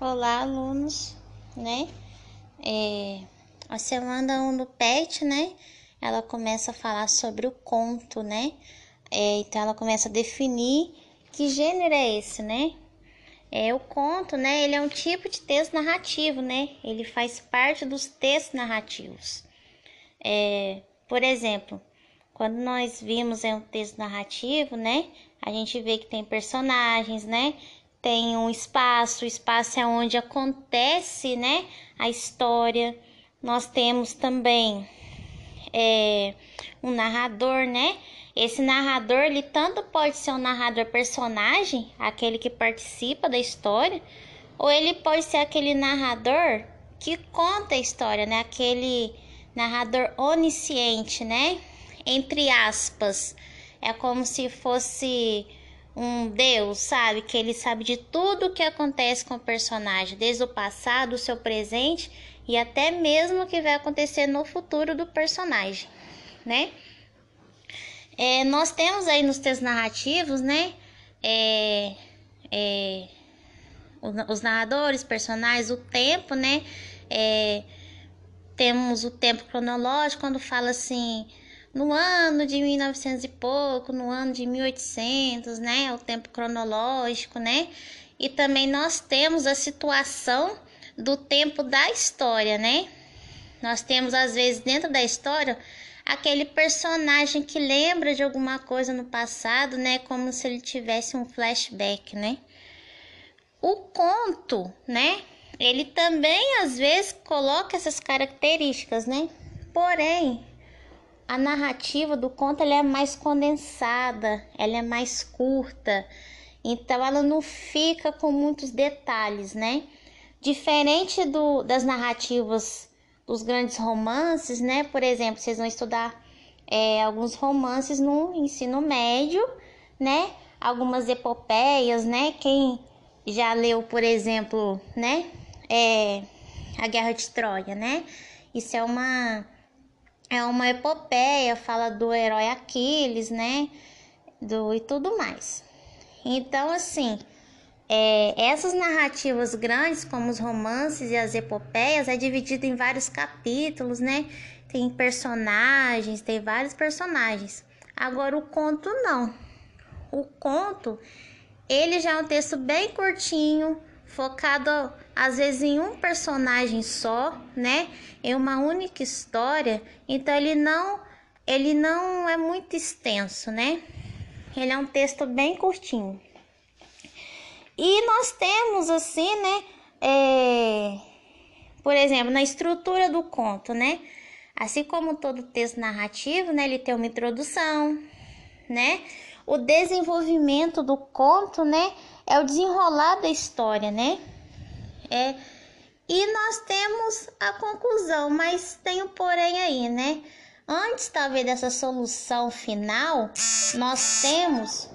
Olá, alunos, né? É, a semana 1 do PET, né? Ela começa a falar sobre o conto, né? É, então, ela começa a definir que gênero é esse, né? É, o conto, né? Ele é um tipo de texto narrativo, né? Ele faz parte dos textos narrativos. É, por exemplo, quando nós vimos em um texto narrativo, né? A gente vê que tem personagens, né? Tem um espaço, o espaço é onde acontece, né, a história. Nós temos também é, um narrador, né? Esse narrador, ele tanto pode ser um narrador personagem, aquele que participa da história, ou ele pode ser aquele narrador que conta a história, né? Aquele narrador onisciente, né? Entre aspas. É como se fosse um Deus, sabe? Que ele sabe de tudo o que acontece com o personagem, desde o passado, o seu presente e até mesmo o que vai acontecer no futuro do personagem, né? É, nós temos aí nos textos narrativos, né? É, é, os narradores, personagens, o tempo, né? É, temos o tempo cronológico quando fala assim no ano de 1900 e pouco, no ano de 1800, né? O tempo cronológico, né? E também nós temos a situação do tempo da história, né? Nós temos às vezes dentro da história aquele personagem que lembra de alguma coisa no passado, né? Como se ele tivesse um flashback, né? O conto, né? Ele também às vezes coloca essas características, né? Porém, a narrativa do conto ela é mais condensada, ela é mais curta, então ela não fica com muitos detalhes, né? Diferente do, das narrativas dos grandes romances, né? Por exemplo, vocês vão estudar é, alguns romances no ensino médio, né? Algumas epopeias, né? Quem já leu, por exemplo, né? É, a Guerra de Troia, né? Isso é uma é uma epopeia, fala do herói Aquiles, né? Do e tudo mais. Então, assim, é, essas narrativas grandes, como os romances e as epopeias, é dividido em vários capítulos, né? Tem personagens, tem vários personagens. Agora, o conto não. O conto, ele já é um texto bem curtinho, focado às vezes em um personagem só, né? Em uma única história. Então ele não ele não é muito extenso, né? Ele é um texto bem curtinho. E nós temos assim, né? É, por exemplo, na estrutura do conto, né? Assim como todo texto narrativo, né? Ele tem uma introdução, né? O desenvolvimento do conto, né? É o desenrolar da história, né? É, e nós temos a conclusão, mas tem o porém aí, né? Antes talvez dessa solução final, nós temos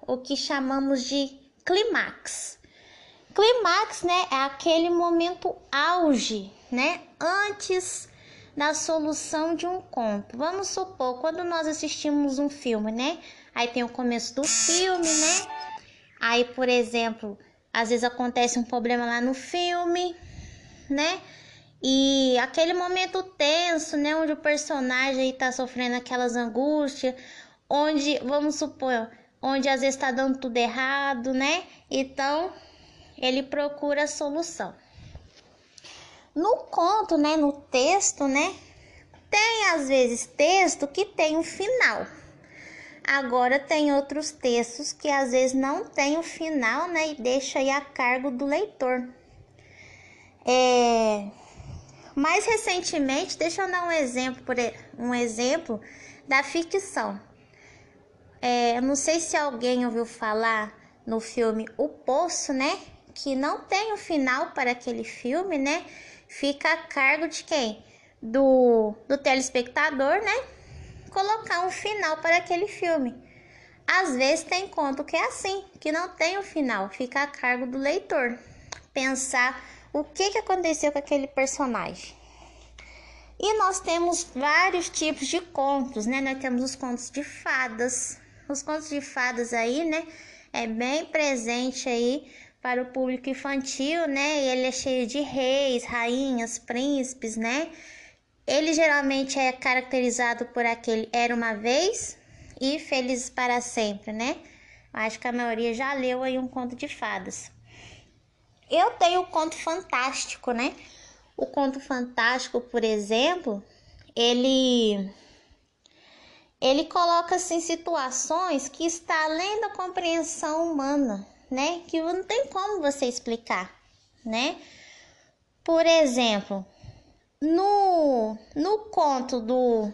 o que chamamos de clímax. Clímax, né, é aquele momento auge, né, antes da solução de um conto. Vamos supor, quando nós assistimos um filme, né? Aí tem o começo do filme, né? Aí, por exemplo, às vezes acontece um problema lá no filme, né? E aquele momento tenso, né, onde o personagem está sofrendo aquelas angústias, onde, vamos supor, onde às vezes está dando tudo errado, né? Então, ele procura a solução. No conto, né, no texto, né, tem às vezes texto que tem um final. Agora tem outros textos que às vezes não tem o final, né, e deixa aí a cargo do leitor. É... Mais recentemente, deixa eu dar um exemplo, por um exemplo da ficção. É, não sei se alguém ouviu falar no filme O Poço, né? Que não tem o final para aquele filme, né? Fica a cargo de quem? Do, do telespectador, né? Colocar um final para aquele filme. Às vezes tem conto que é assim, que não tem o final, fica a cargo do leitor pensar o que, que aconteceu com aquele personagem. E nós temos vários tipos de contos, né? Nós temos os contos de fadas. Os contos de fadas aí, né? É bem presente aí para o público infantil, né? Ele é cheio de reis, rainhas, príncipes, né? Ele geralmente é caracterizado por aquele era uma vez e felizes para sempre, né? Acho que a maioria já leu aí um conto de fadas. Eu tenho o conto fantástico, né? O conto fantástico, por exemplo, ele ele coloca assim situações que está além da compreensão humana, né? Que não tem como você explicar, né? Por exemplo, no, no conto do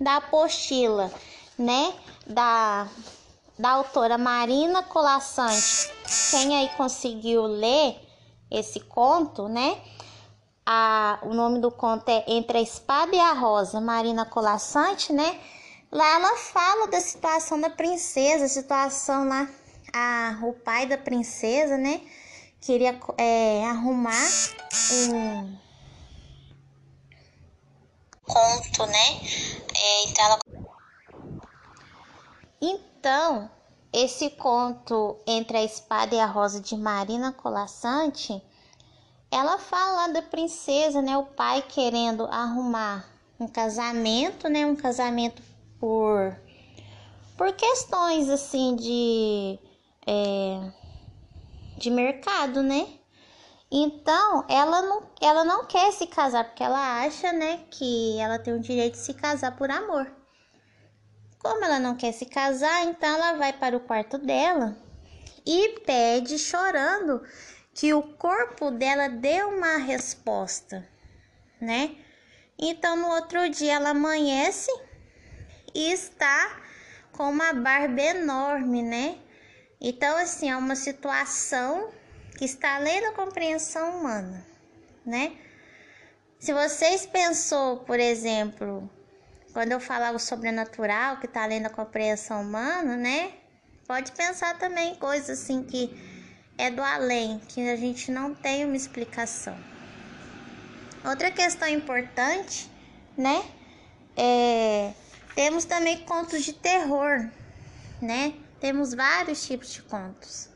da apostila, né? Da, da autora Marina Colassante. Quem aí conseguiu ler esse conto, né? A, o nome do conto é Entre a Espada e a Rosa, Marina Colassante, né? Lá ela fala da situação da princesa, a situação lá, a, o pai da princesa, né? Queria é, arrumar um conto, né? É, então, ela... então, esse conto Entre a Espada e a Rosa de Marina Colassante, ela fala da princesa, né? O pai querendo arrumar um casamento, né? Um casamento por por questões assim de é, de mercado, né? Então, ela não, ela não quer se casar porque ela acha, né, que ela tem o direito de se casar por amor. Como ela não quer se casar, então ela vai para o quarto dela e pede chorando que o corpo dela dê uma resposta, né? Então, no outro dia ela amanhece e está com uma barba enorme, né? Então, assim, é uma situação que está além da compreensão humana, né? Se vocês pensou, por exemplo, quando eu falava o sobrenatural, que está além da compreensão humana, né? Pode pensar também coisas assim que é do além, que a gente não tem uma explicação. Outra questão importante, né? É, temos também contos de terror, né? Temos vários tipos de contos.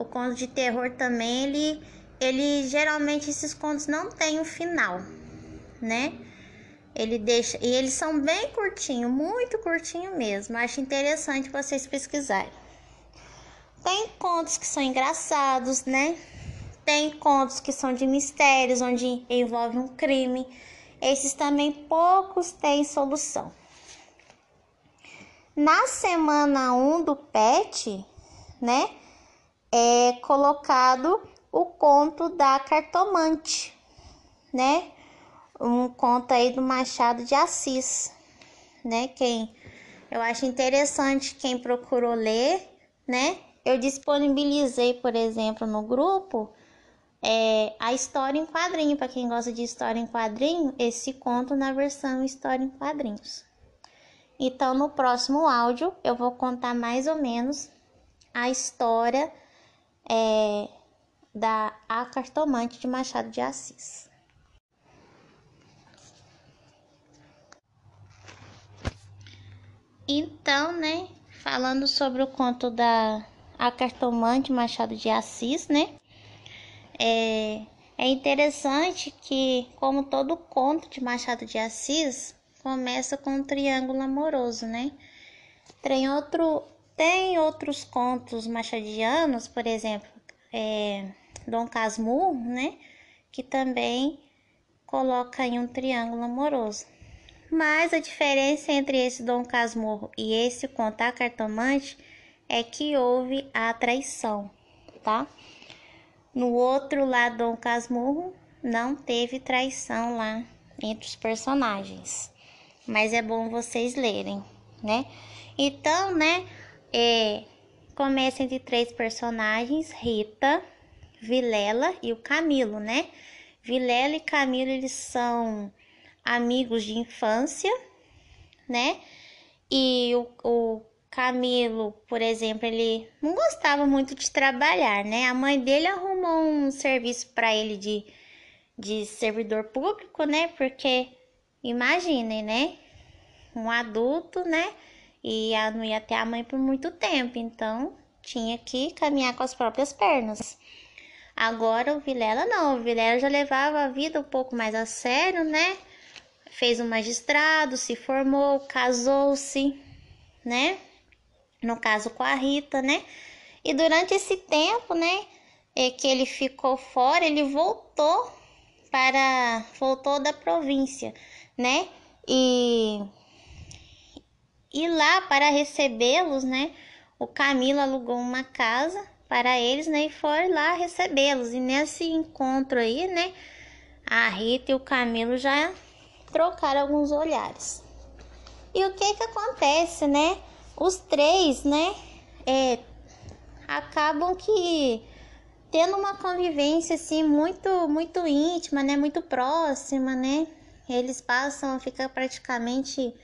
O conto de terror também, ele, ele geralmente esses contos não têm um final, né? Ele deixa e eles são bem curtinho, muito curtinho mesmo. Acho interessante vocês pesquisarem. Tem contos que são engraçados, né? Tem contos que são de mistérios, onde envolve um crime. Esses também poucos têm solução. Na semana 1 um do PET, né? É colocado o conto da cartomante, né? Um conto aí do Machado de Assis, né? Quem eu acho interessante quem procurou ler, né? Eu disponibilizei, por exemplo, no grupo é, a história em quadrinho, para quem gosta de história em quadrinho, esse conto na versão história em quadrinhos. Então, no próximo áudio, eu vou contar mais ou menos a história é, da A Cartomante de Machado de Assis. Então, né, falando sobre o conto da A Cartomante Machado de Assis, né, é, é interessante que, como todo conto de Machado de Assis, começa com um triângulo amoroso, né? Tem outro, tem outros contos machadianos, por exemplo, é, Dom Casmurro, né? Que também coloca em um triângulo amoroso. Mas a diferença entre esse Dom Casmurro e esse contar cartomante é que houve a traição, tá? No outro lado, Dom Casmurro não teve traição lá entre os personagens. Mas é bom vocês lerem, né? Então, né? É, começa entre três personagens, Rita, Vilela e o Camilo, né? Vilela e Camilo, eles são amigos de infância, né? E o, o Camilo, por exemplo, ele não gostava muito de trabalhar, né? A mãe dele arrumou um serviço para ele de, de servidor público, né? Porque imaginem, né? Um adulto, né? E ela não ia ter a mãe por muito tempo, então tinha que caminhar com as próprias pernas. Agora o Vilela não, o Vilela já levava a vida um pouco mais a sério, né? Fez um magistrado, se formou, casou-se, né? No caso com a Rita, né? E durante esse tempo, né, é que ele ficou fora, ele voltou para voltou da província, né? E e lá para recebê-los, né? O Camilo alugou uma casa para eles, né? E foi lá recebê-los. E nesse encontro aí, né? A Rita e o Camilo já trocaram alguns olhares. E o que que acontece, né? Os três, né? É, acabam que tendo uma convivência assim muito muito íntima, né? Muito próxima, né? Eles passam a ficar praticamente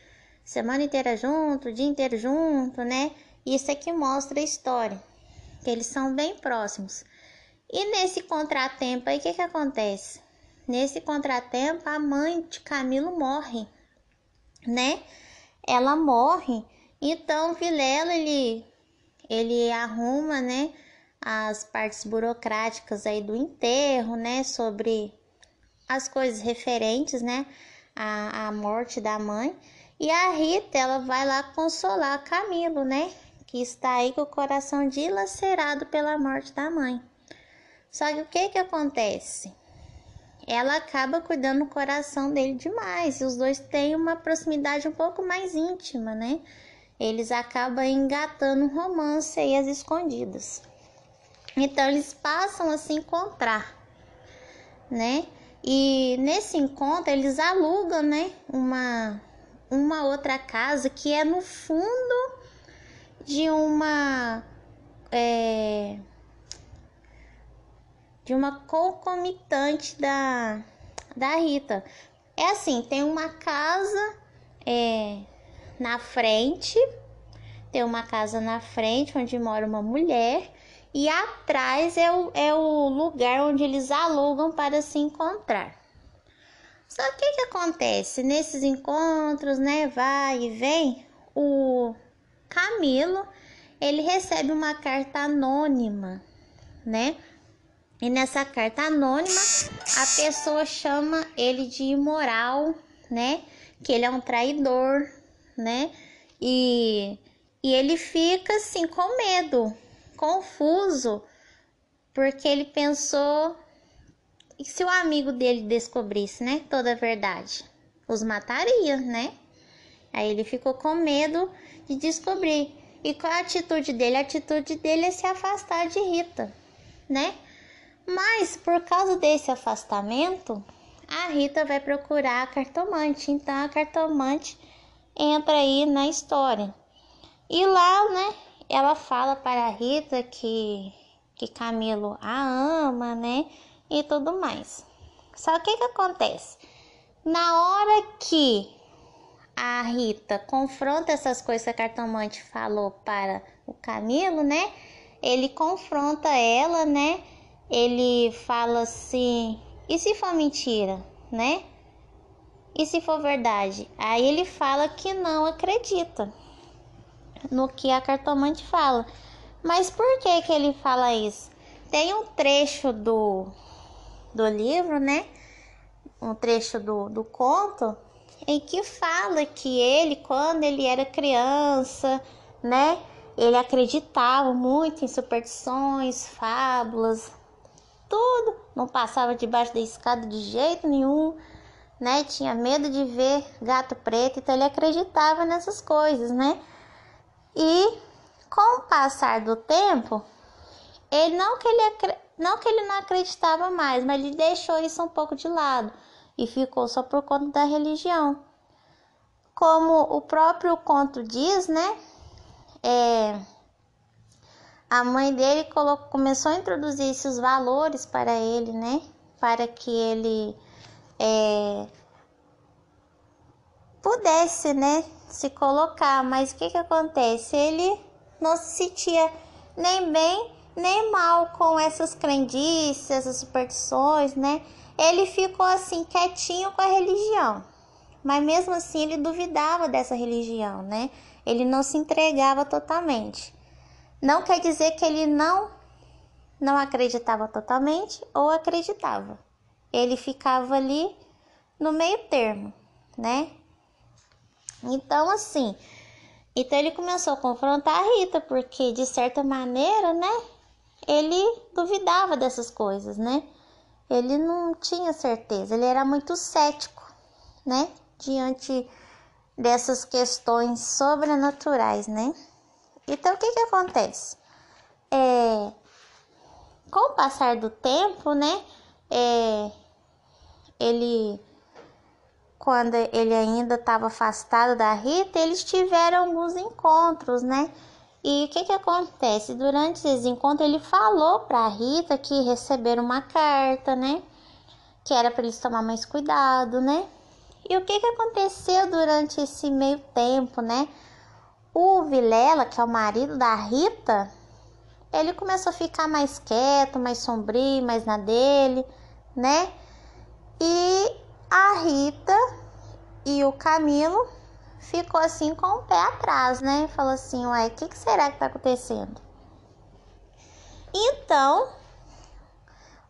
semana inteira junto, dia inteiro junto, né? Isso é que mostra a história que eles são bem próximos. E nesse contratempo aí, o que, que acontece? Nesse contratempo, a mãe de Camilo morre, né? Ela morre, então Vilela ele, ele arruma, né? As partes burocráticas aí do enterro, né? Sobre as coisas referentes, né? A morte da mãe. E a Rita, ela vai lá consolar Camilo, né? que está aí com o coração dilacerado pela morte da mãe. Só que o que que acontece? Ela acaba cuidando do coração dele demais, e os dois têm uma proximidade um pouco mais íntima, né? Eles acabam engatando um romance aí às escondidas. Então eles passam a se encontrar, né? E nesse encontro eles alugam, né, uma uma outra casa que é no fundo de uma é, de uma concomitante da da Rita. É assim, tem uma casa é, na frente, tem uma casa na frente onde mora uma mulher e atrás é o, é o lugar onde eles alugam para se encontrar. Só que o que acontece nesses encontros, né? Vai e vem, o Camilo, ele recebe uma carta anônima, né? E nessa carta anônima, a pessoa chama ele de imoral, né? Que ele é um traidor, né? E, e ele fica assim com medo, confuso, porque ele pensou e se o amigo dele descobrisse, né, toda a verdade, os mataria, né? Aí ele ficou com medo de descobrir. E qual a atitude dele? A atitude dele é se afastar de Rita, né? Mas por causa desse afastamento, a Rita vai procurar a cartomante. Então a cartomante entra aí na história. E lá, né, ela fala para a Rita que que Camilo a ama, né? E tudo mais. Só que que acontece? Na hora que a Rita confronta essas coisas que a cartomante falou para o Camilo, né? Ele confronta ela, né? Ele fala assim: e se for mentira, né? E se for verdade? Aí ele fala que não acredita no que a cartomante fala. Mas por que que ele fala isso? Tem um trecho do, do livro, né? Um trecho do, do conto em que fala que ele, quando ele era criança, né, ele acreditava muito em superstições, fábulas, tudo, não passava debaixo da escada de jeito nenhum, né? Tinha medo de ver gato preto, então ele acreditava nessas coisas, né? E com o passar do tempo, ele não que ele não que ele não acreditava mais, mas ele deixou isso um pouco de lado e ficou só por conta da religião. Como o próprio conto diz, né? É, a mãe dele colocou, começou a introduzir esses valores para ele, né? Para que ele é, pudesse, né? Se colocar. Mas o que que acontece? Ele não se sentia nem bem nem mal com essas crendices, essas superstições, né? ele ficou assim quietinho com a religião. Mas mesmo assim ele duvidava dessa religião, né? Ele não se entregava totalmente. Não quer dizer que ele não não acreditava totalmente ou acreditava. Ele ficava ali no meio termo, né? Então, assim, então ele começou a confrontar a Rita, porque de certa maneira, né, ele duvidava dessas coisas, né? Ele não tinha certeza, ele era muito cético, né, diante dessas questões sobrenaturais, né? Então, o que que acontece? É, com o passar do tempo, né, é, ele quando ele ainda estava afastado da Rita, eles tiveram alguns encontros, né? E o que que acontece? Durante esses encontros, ele falou para Rita que receberam uma carta, né? Que era para eles tomar mais cuidado, né? E o que que aconteceu durante esse meio tempo, né? O Vilela, que é o marido da Rita, ele começou a ficar mais quieto, mais sombrio, mais na dele, né? E a Rita e o Camilo ficou assim com o pé atrás, né? Falou assim, uai, o que, que será que tá acontecendo? Então,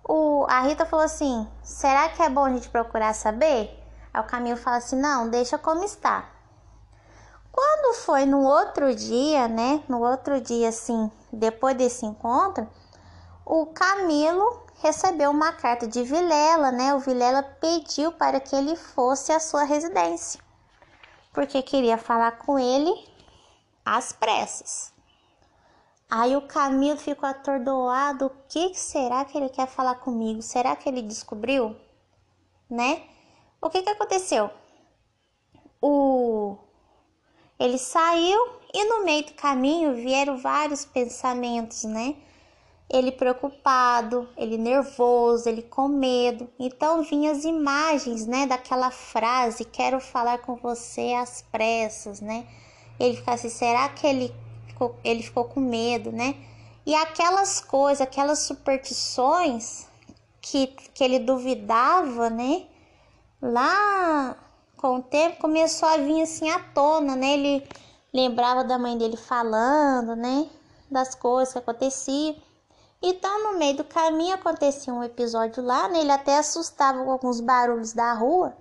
o, a Rita falou assim, será que é bom a gente procurar saber? Aí o Camilo fala assim, não, deixa como está. Quando foi no outro dia, né? No outro dia, assim, depois desse encontro, o Camilo recebeu uma carta de Vilela, né? O Vilela pediu para que ele fosse à sua residência, porque queria falar com ele às pressas. Aí o Camilo ficou atordoado. O que será que ele quer falar comigo? Será que ele descobriu? Né? O que que aconteceu? O ele saiu e no meio do caminho vieram vários pensamentos, né? Ele preocupado, ele nervoso, ele com medo. Então vinham as imagens, né, daquela frase: "Quero falar com você às pressas", né? Ele fica assim: será que ele ficou, ele ficou com medo, né? E aquelas coisas, aquelas superstições que, que ele duvidava, né? Lá com o tempo começou a vir assim à tona, né? Ele lembrava da mãe dele falando, né? Das coisas que aconteciam. Então, no meio do caminho acontecia um episódio lá, né? Ele até assustava com alguns barulhos da rua,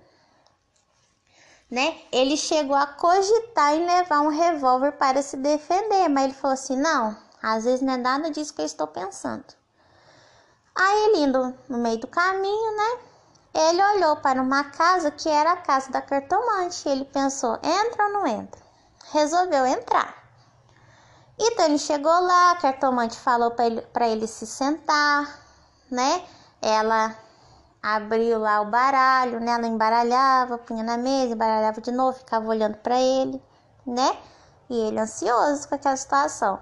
né? Ele chegou a cogitar em levar um revólver para se defender, mas ele falou assim: não, às vezes não é nada disso que eu estou pensando. Aí ele indo no meio do caminho, né? Ele olhou para uma casa que era a casa da cartomante. Ele pensou: entra ou não entra? Resolveu entrar. Então ele chegou lá, a cartomante falou para ele, ele se sentar, né? Ela abriu lá o baralho, né? Ela embaralhava, punha na mesa, embaralhava de novo, ficava olhando para ele, né? E ele ansioso com aquela situação.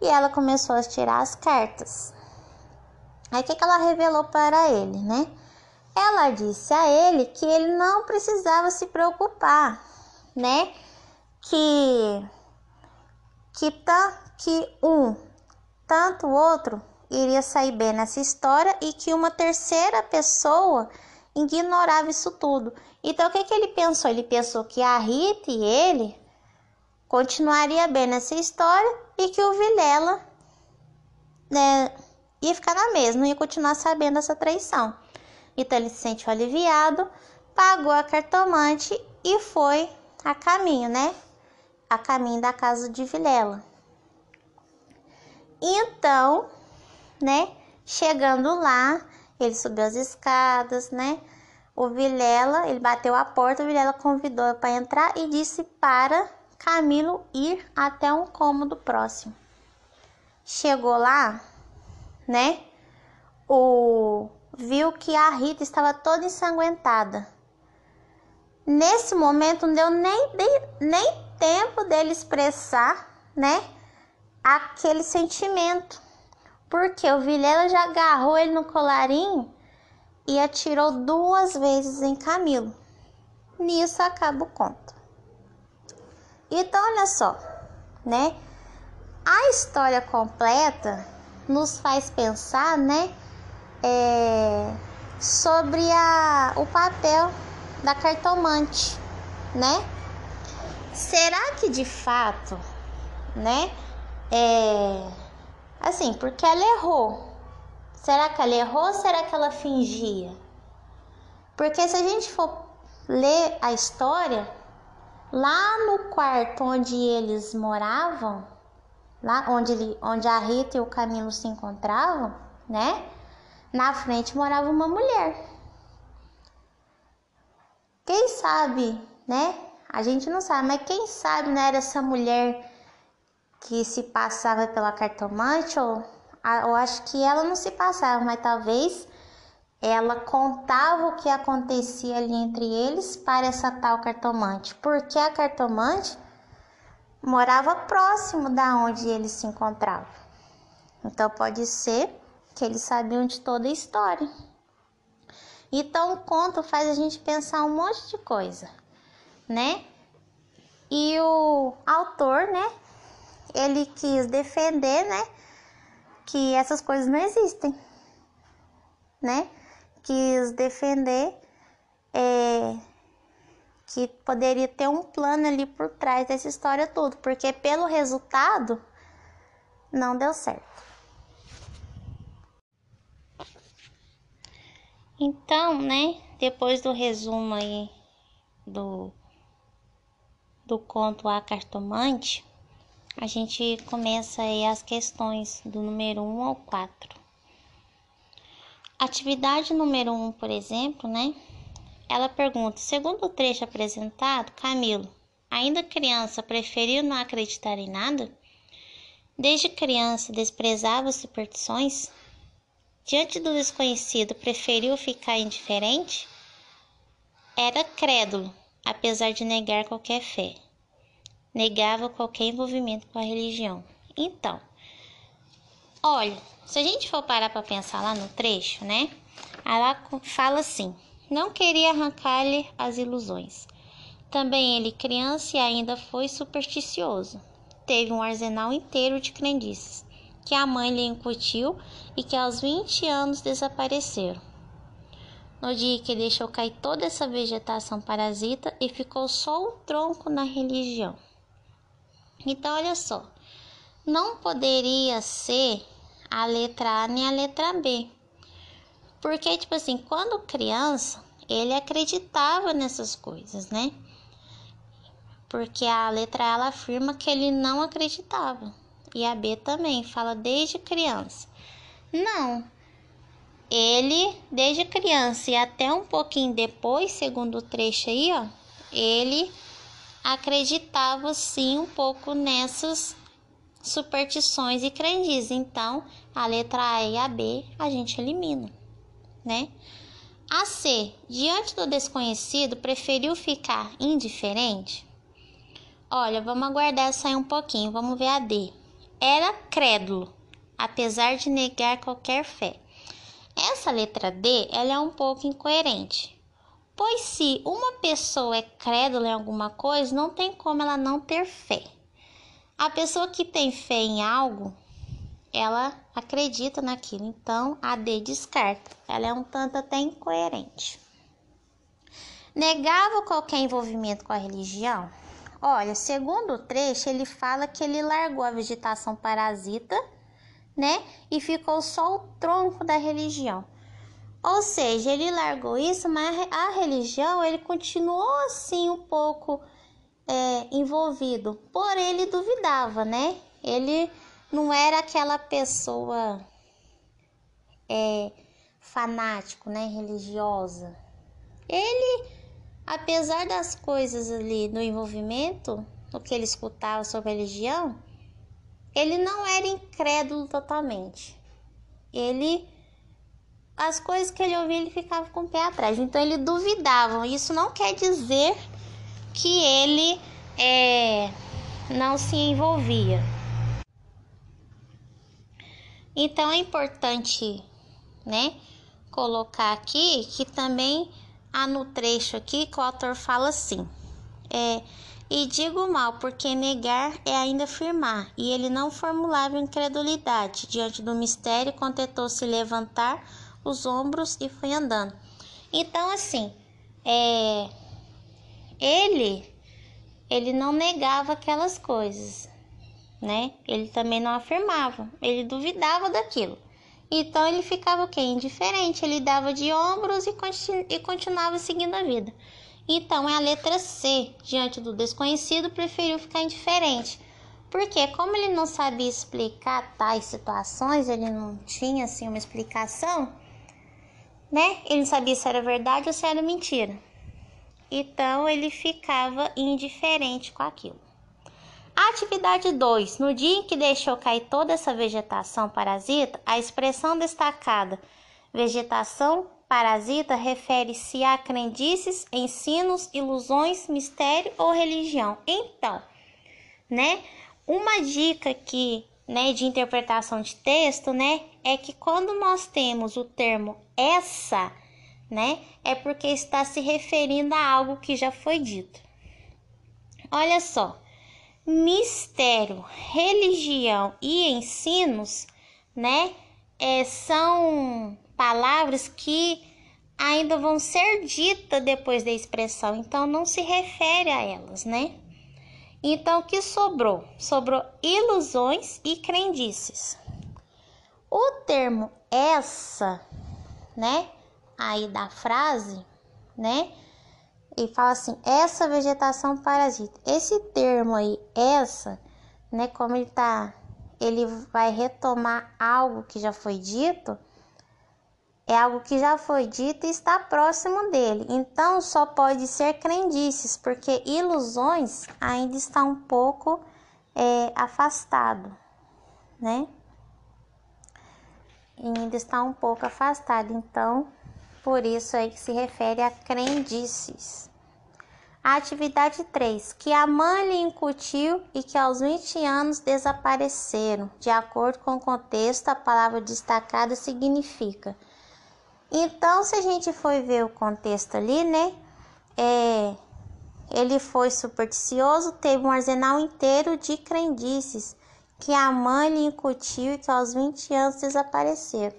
E ela começou a tirar as cartas. Aí o que, que ela revelou para ele, né? Ela disse a ele que ele não precisava se preocupar, né? Que que tá que um tanto outro iria sair bem nessa história e que uma terceira pessoa ignorava isso tudo. Então o que que ele pensou? Ele pensou que a Rita e ele continuaria bem nessa história e que o Vilela né, ia ficar na mesma, ia continuar sabendo essa traição. Então ele se sentiu aliviado, pagou a cartomante e foi a caminho, né? A caminho da casa de Vilela. Então, né? Chegando lá, ele subiu as escadas, né? O Vilela, ele bateu a porta, o Vilela convidou para entrar e disse para Camilo ir até um cômodo próximo. Chegou lá, né? O viu que a Rita estava toda ensanguentada. Nesse momento não deu nem, nem tempo dele expressar, né, aquele sentimento. Porque o Vilela já agarrou ele no colarinho e atirou duas vezes em Camilo. Nisso acaba o conto. Então, olha só, né? A história completa nos faz pensar, né? é, sobre a, o papel da cartomante, né? Será que de fato, né? É, assim, porque ela errou, Será que ela errou ou será que ela fingia? Porque se a gente for ler a história, lá no quarto onde eles moravam, lá onde, ele, onde a Rita e o Camilo se encontravam, né? Na frente morava uma mulher. Quem sabe, né? A gente não sabe, mas quem sabe não era essa mulher que se passava pela cartomante ou eu acho que ela não se passava, mas talvez ela contava o que acontecia ali entre eles para essa tal cartomante, porque a cartomante morava próximo da onde eles se encontravam. Então pode ser que eles sabiam de toda a história. Então o conto faz a gente pensar um monte de coisa, né? E o autor, né? Ele quis defender, né? Que essas coisas não existem, né? Quis defender é, que poderia ter um plano ali por trás dessa história toda, porque pelo resultado não deu certo. Então, né, depois do resumo aí do, do conto A Cartomante, a gente começa aí as questões do número 1 ao 4. Atividade número 1, por exemplo, né, ela pergunta: segundo o trecho apresentado, Camilo, ainda criança, preferiu não acreditar em nada? Desde criança desprezava superstições? Diante do desconhecido, preferiu ficar indiferente? Era crédulo, apesar de negar qualquer fé. Negava qualquer envolvimento com a religião. Então, olha, se a gente for parar para pensar lá no trecho, né? Ela fala assim: não queria arrancar-lhe as ilusões. Também ele, criança, e ainda foi supersticioso. Teve um arsenal inteiro de crendices, que a mãe lhe incutiu e que aos 20 anos desapareceram. No dia que deixou cair toda essa vegetação parasita e ficou só o tronco na religião. Então, olha só, não poderia ser a letra A nem a letra B, porque, tipo assim, quando criança, ele acreditava nessas coisas, né? Porque a letra A ela afirma que ele não acreditava. E a B também fala desde criança. Não. Ele, desde criança e até um pouquinho depois, segundo o trecho aí, ó, ele acreditava sim um pouco nessas superstições e crendices. Então, a letra A e a B a gente elimina né? A C, diante do desconhecido, preferiu ficar indiferente? Olha, vamos aguardar sair um pouquinho, vamos ver a D. Era crédulo, apesar de negar qualquer fé. Essa letra D, ela é um pouco incoerente. Pois se uma pessoa é crédula em alguma coisa, não tem como ela não ter fé. A pessoa que tem fé em algo, ela acredita naquilo. Então, a D descarta. Ela é um tanto até incoerente. Negava qualquer envolvimento com a religião? Olha, segundo o trecho, ele fala que ele largou a vegetação parasita, né? E ficou só o tronco da religião. Ou seja, ele largou isso, mas a religião ele continuou assim um pouco é, envolvido. Por ele duvidava, né? Ele não era aquela pessoa é, fanático, né, religiosa. Ele, apesar das coisas ali no envolvimento, o que ele escutava sobre religião, ele não era incrédulo totalmente. Ele as coisas que ele ouvia, ele ficava com o pé atrás. Então ele duvidava. Isso não quer dizer que ele é, não se envolvia. Então é importante, né, colocar aqui que também há no trecho aqui que o autor fala assim: é, e digo mal, porque negar é ainda afirmar, e ele não formulava incredulidade diante do mistério, contentou se levantar os ombros e foi andando. Então, assim, é, ele, ele não negava aquelas coisas, né? Ele também não afirmava, ele duvidava daquilo. Então ele ficava o quê? Indiferente, ele dava de ombros e, continu e continuava seguindo a vida. Então é a letra C, diante do desconhecido, preferiu ficar indiferente. Porque como ele não sabia explicar tais situações, ele não tinha assim uma explicação, né? Ele não sabia se era verdade ou se era mentira. Então ele ficava indiferente com aquilo. Atividade 2. No dia em que deixou cair toda essa vegetação parasita, a expressão destacada vegetação parasita refere-se a crendices, ensinos, ilusões, mistério ou religião. Então, né, uma dica aqui, né, de interpretação de texto, né, é que quando nós temos o termo essa, né, é porque está se referindo a algo que já foi dito. Olha só, mistério, religião e ensinos, né, é, são palavras que ainda vão ser ditas depois da expressão, então não se refere a elas, né? Então, o que sobrou? Sobrou ilusões e crendices. O termo essa, né, aí da frase, né, e fala assim, essa vegetação parasita. Esse termo aí, essa, né, como ele tá, ele vai retomar algo que já foi dito, é algo que já foi dito e está próximo dele. Então só pode ser crendices, porque ilusões ainda está um pouco é, afastado, né? Ainda está um pouco afastado. Então, por isso aí que se refere a crendices. A atividade 3, que a mãe lhe incutiu e que aos 20 anos desapareceram. De acordo com o contexto, a palavra destacada significa então, se a gente for ver o contexto ali, né? É, ele foi supersticioso, teve um arsenal inteiro de crendices que a mãe lhe incutiu e que aos 20 anos desapareceram.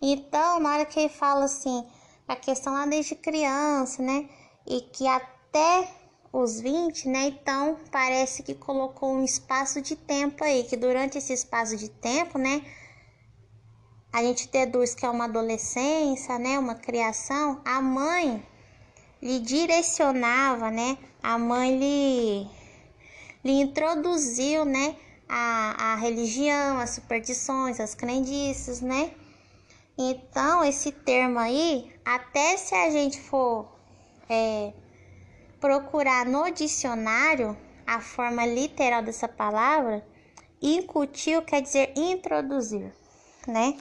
Então, na hora que ele fala assim, a questão lá desde criança, né? E que até os 20, né? Então, parece que colocou um espaço de tempo aí, que durante esse espaço de tempo, né? A gente deduz que é uma adolescência, né, uma criação, a mãe lhe direcionava, né, a mãe lhe, lhe introduziu, né, a, a religião, as superstições, as crendices, né. Então, esse termo aí, até se a gente for é, procurar no dicionário a forma literal dessa palavra, incutiu quer dizer introduzir, né?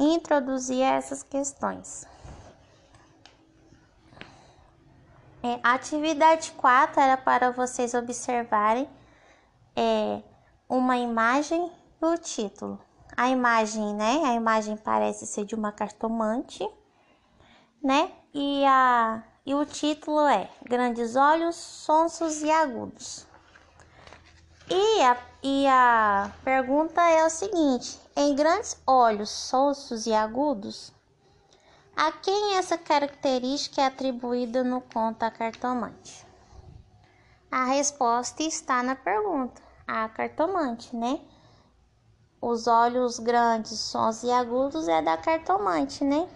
Introduzir essas questões. É, atividade 4 era para vocês observarem é, uma imagem e o título. A imagem, né? A imagem parece ser de uma cartomante, né? E, a, e o título é Grandes Olhos, Sonsos e Agudos. E a, e a pergunta é o seguinte: em grandes olhos sonsos e agudos? A quem essa característica é atribuída no conto A Cartomante? A resposta está na pergunta, a cartomante, né? Os olhos grandes, sons e agudos é da cartomante, né?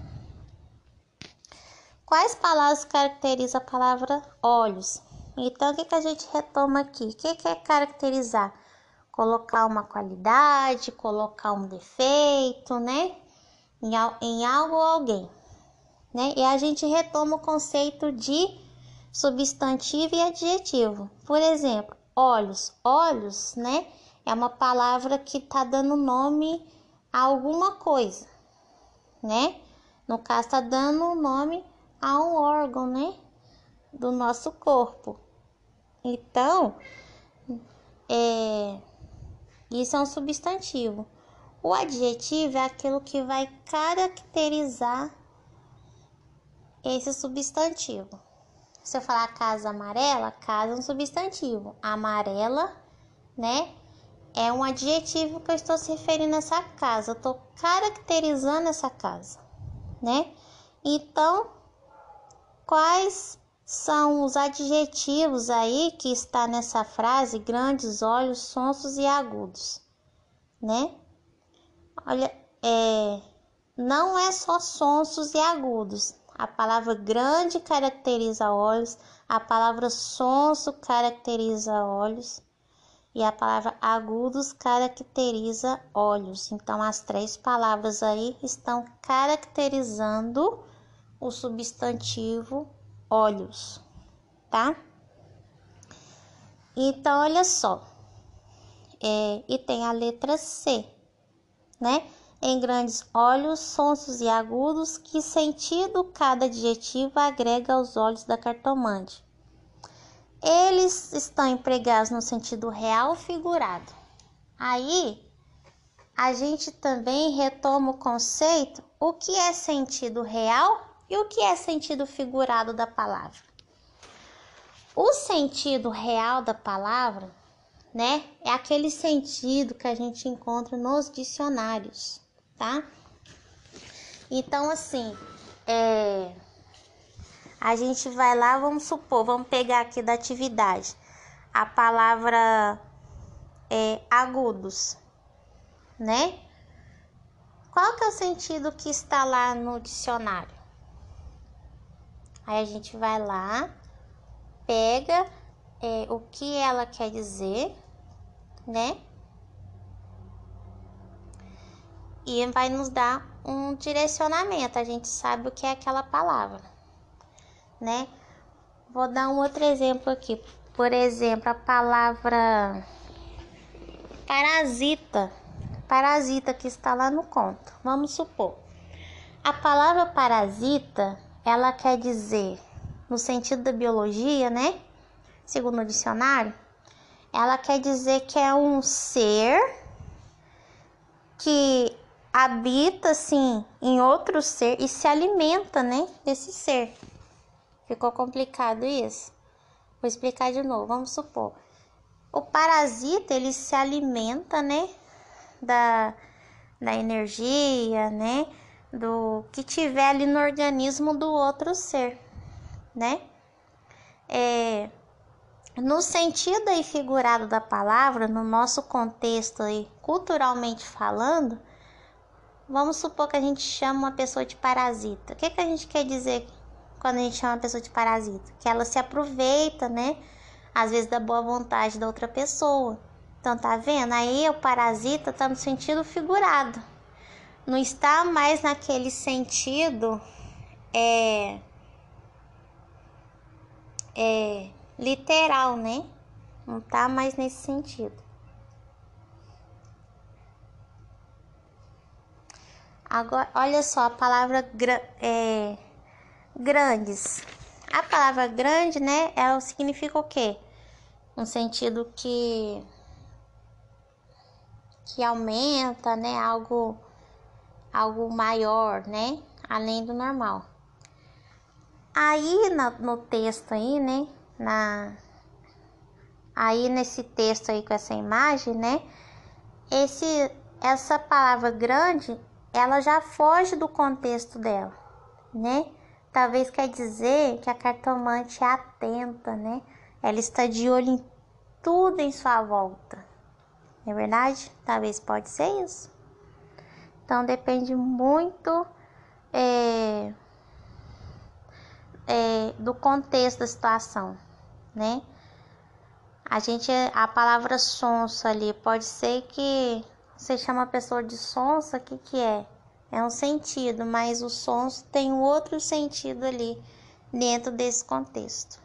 Quais palavras caracterizam a palavra olhos? Então, o que, que a gente retoma aqui? O que, que é caracterizar? Colocar uma qualidade, colocar um defeito, né? Em, em algo ou alguém, né? E a gente retoma o conceito de substantivo e adjetivo. Por exemplo, olhos. Olhos, né? É uma palavra que tá dando nome a alguma coisa, né? No caso, tá dando nome a um órgão, né? Do nosso corpo. Então, é isso é um substantivo. O adjetivo é aquilo que vai caracterizar esse substantivo. Se eu falar casa amarela, casa é um substantivo. Amarela, né? É um adjetivo que eu estou se referindo a essa casa. Eu estou caracterizando essa casa, né? Então, quais são os adjetivos aí que está nessa frase grandes olhos sonsos e agudos, né? Olha, é, não é só sonsos e agudos. A palavra grande caracteriza olhos, a palavra sonso caracteriza olhos e a palavra agudos caracteriza olhos. Então, as três palavras aí estão caracterizando o substantivo olhos, tá? Então, olha só. É, e tem a letra C, né? Em grandes olhos, sonsos e agudos, que sentido cada adjetivo agrega aos olhos da cartomante? Eles estão empregados no sentido real figurado. Aí, a gente também retoma o conceito o que é sentido real e o que é sentido figurado da palavra. O sentido real da palavra, né, é aquele sentido que a gente encontra nos dicionários, tá? Então, assim, é, a gente vai lá, vamos supor, vamos pegar aqui da atividade a palavra é, agudos, né? Qual que é o sentido que está lá no dicionário? Aí a gente vai lá, pega é, o que ela quer dizer, né? E vai nos dar um direcionamento. A gente sabe o que é aquela palavra, né? Vou dar um outro exemplo aqui. Por exemplo, a palavra parasita. Parasita que está lá no conto. Vamos supor. A palavra parasita ela quer dizer, no sentido da biologia, né? Segundo o dicionário, ela quer dizer que é um ser que habita assim em outro ser e se alimenta, né, desse ser. Ficou complicado isso? Vou explicar de novo. Vamos supor, o parasita ele se alimenta, né, da, da energia, né, do que tiver ali no organismo do outro ser, né? É, no sentido aí figurado da palavra, no nosso contexto aí, culturalmente falando, vamos supor que a gente chama uma pessoa de parasita. O que, que a gente quer dizer quando a gente chama uma pessoa de parasita? Que ela se aproveita, né? Às vezes da boa vontade da outra pessoa. Então, tá vendo? Aí o parasita tá no sentido figurado não está mais naquele sentido é, é literal, né? Não está mais nesse sentido. Agora, olha só a palavra gra é, grandes. A palavra grande, né? Ela significa o quê? Um sentido que que aumenta, né? Algo algo maior, né? Além do normal. Aí no texto aí, né? Na, aí nesse texto aí com essa imagem, né? Esse, essa palavra grande, ela já foge do contexto dela, né? Talvez quer dizer que a cartomante é atenta, né? Ela está de olho em tudo em sua volta. Não é verdade? Talvez pode ser isso. Então depende muito é, é, do contexto da situação, né? A gente, a palavra sonso ali, pode ser que você chama a pessoa de sonsa, o que que é? É um sentido, mas o sonso tem outro sentido ali dentro desse contexto.